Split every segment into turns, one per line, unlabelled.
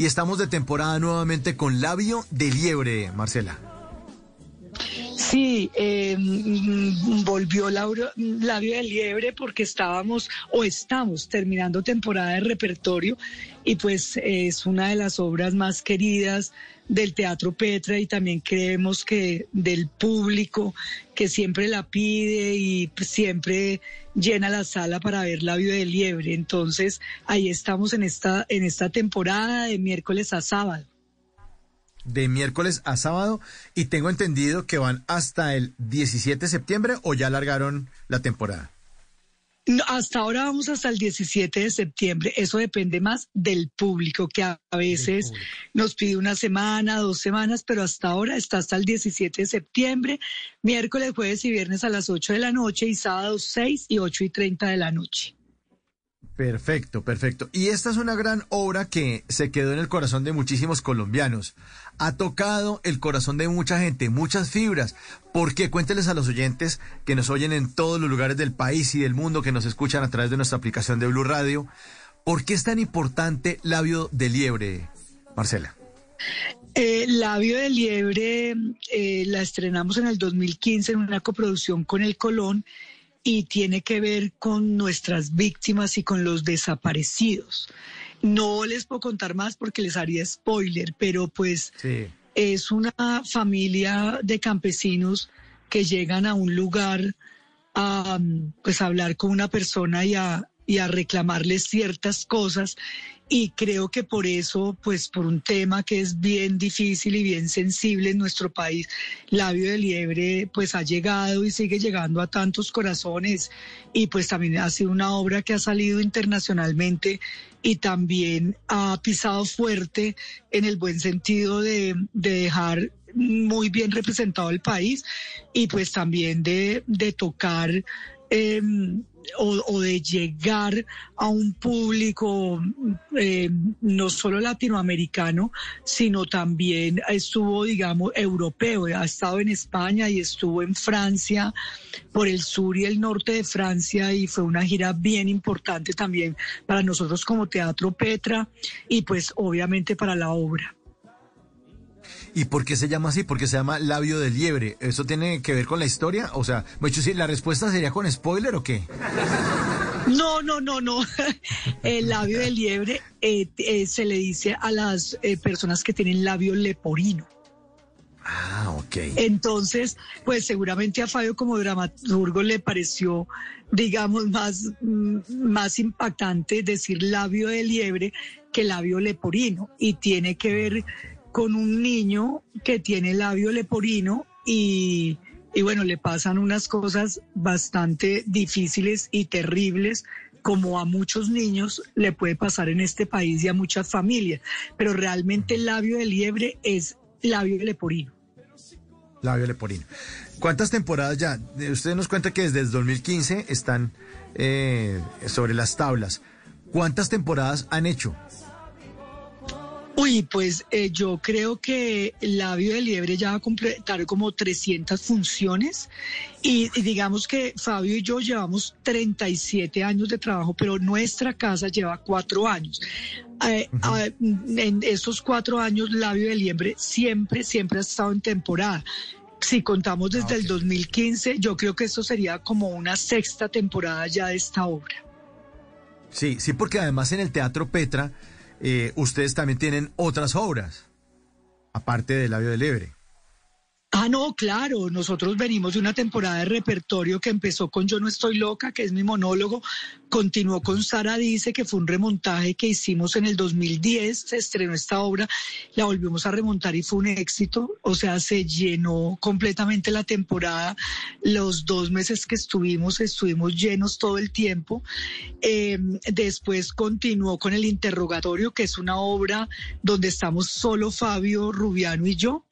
y estamos de temporada nuevamente con Labio de Liebre, Marcela.
Sí, eh, volvió Laura, Labio de Liebre porque estábamos o estamos terminando temporada de repertorio y pues es una de las obras más queridas del Teatro Petra y también creemos que del público que siempre la pide y siempre llena la sala para ver Labio de Liebre. Entonces ahí estamos en esta, en esta temporada de miércoles a sábado
de miércoles a sábado y tengo entendido que van hasta el 17 de septiembre o ya alargaron la temporada.
hasta ahora vamos hasta el 17 de septiembre. Eso depende más del público, que a, veces nos pide una semana, dos semanas, pero hasta ahora está hasta el 17 de septiembre, miércoles, jueves y viernes a las 8 de la noche y sábados 6 y 8 y 30 de la noche.
Perfecto, perfecto. Y esta es una gran obra que se quedó en el corazón de muchísimos colombianos. Ha tocado el corazón de mucha gente, muchas fibras. ¿Por qué? Cuénteles a los oyentes que nos oyen en todos los lugares del país y del mundo, que nos escuchan a través de nuestra aplicación de Blue Radio. ¿Por qué es tan importante Labio de Liebre, Marcela?
Eh, Labio de Liebre eh, la estrenamos en el 2015 en una coproducción con el Colón y tiene que ver con nuestras víctimas y con los desaparecidos. No les puedo contar más porque les haría spoiler, pero pues es una familia de campesinos que llegan a un lugar a pues hablar con una persona y a, y a reclamarles ciertas cosas. Y creo que por eso, pues por un tema que es bien difícil y bien sensible en nuestro país, Labio de Liebre pues ha llegado y sigue llegando a tantos corazones. Y pues también ha sido una obra que ha salido internacionalmente y también ha pisado fuerte en el buen sentido de, dejar muy bien representado el país y pues también de, de tocar eh, o, de llegar a un público eh, no solo latinoamericano, sino también estuvo, digamos, europeo. Ha estado en España y estuvo en Francia, por el sur y el norte de Francia, y fue una gira bien importante también para nosotros como Teatro Petra y pues obviamente para la obra.
¿Y por qué se llama así? Porque se llama labio de liebre. ¿Eso tiene que ver con la historia? O sea, hecho, sí, ¿la respuesta sería con spoiler o qué?
No, no, no, no. El labio de liebre eh, eh, se le dice a las eh, personas que tienen labio leporino.
Ah, ok.
Entonces, pues seguramente a Fabio como dramaturgo le pareció, digamos, más, mm, más impactante decir labio de liebre que labio leporino. Y tiene que ver con un niño que tiene labio leporino y, bueno, le pasan unas cosas bastante difíciles y terribles como a muchos niños le puede pasar en este país y a muchas familias, pero realmente el labio de liebre es labio leporino.
Labio leporino. ¿Cuántas temporadas ya? Usted nos cuenta que desde el 2015 están eh, sobre las tablas. ¿Cuántas temporadas han hecho?
Uy, pues eh, yo creo que Labio de Liebre ya va a completar como 300 funciones y, digamos que Fabio y yo llevamos 37 años de trabajo, pero nuestra casa lleva cuatro años. Eh, ah, en esos cuatro años Labio de Liebre siempre, siempre ha estado en temporada. Si contamos desde ah, el 2015, yo creo que esto sería como una sexta temporada ya de esta obra.
Sí, sí, porque además en el Teatro Petra eh, ustedes también tienen otras obras, aparte del Labio del Ebre.
Ah, no, claro, nosotros venimos de una temporada de repertorio que empezó con Yo no estoy loca, que es mi monólogo, continuó con Sara Dice, que fue un remontaje que hicimos en el 2010, se estrenó esta obra, la volvimos a remontar y fue un éxito, o sea, se llenó completamente la temporada, los dos meses que estuvimos, estuvimos llenos todo el tiempo. Em, después continuó con El Interrogatorio, que es una obra donde estamos solo Fabio, Rubiano y yo.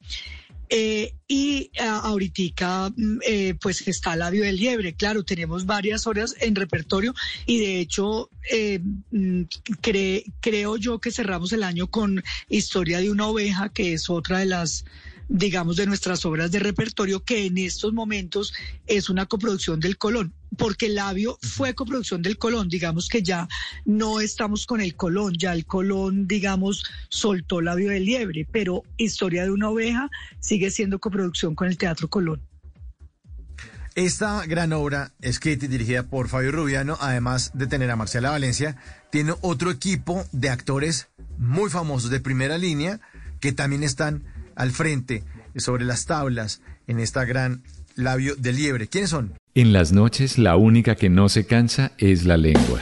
Eh, y ah, ahorita mm, eh, pues está Labio del Liebre, claro, tenemos varias horas en repertorio y de hecho eh, mm, creo yo que cerramos el año con Historia de una oveja, que es otra de las digamos, de nuestras obras de repertorio, que en estos momentos es una coproducción del Colón, porque el labio fue coproducción del Colón, digamos que ya no estamos con el Colón, ya el Colón, digamos, soltó labio de liebre, pero Historia de una oveja sigue siendo coproducción con el Teatro Colón.
Esta gran obra, escrita y dirigida por Fabio Rubiano, además de tener a Marcela Valencia, tiene otro equipo de actores muy famosos de primera línea que también están al frente sobre las tablas en esta gran labio de liebre. ¿Quiénes son?
En las noches la única que no se cansa es la lengua.